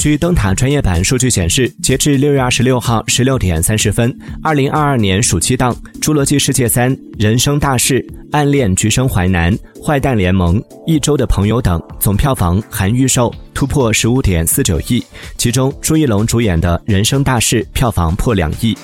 据灯塔专业版数据显示截至六月二十六号十六点三十分二零二二年暑期档侏罗纪世界三人生大事暗恋橘生淮南坏蛋联盟一周的朋友等总票房含预售突破十五点四九亿其中朱一龙主演的人生大事票房破两亿。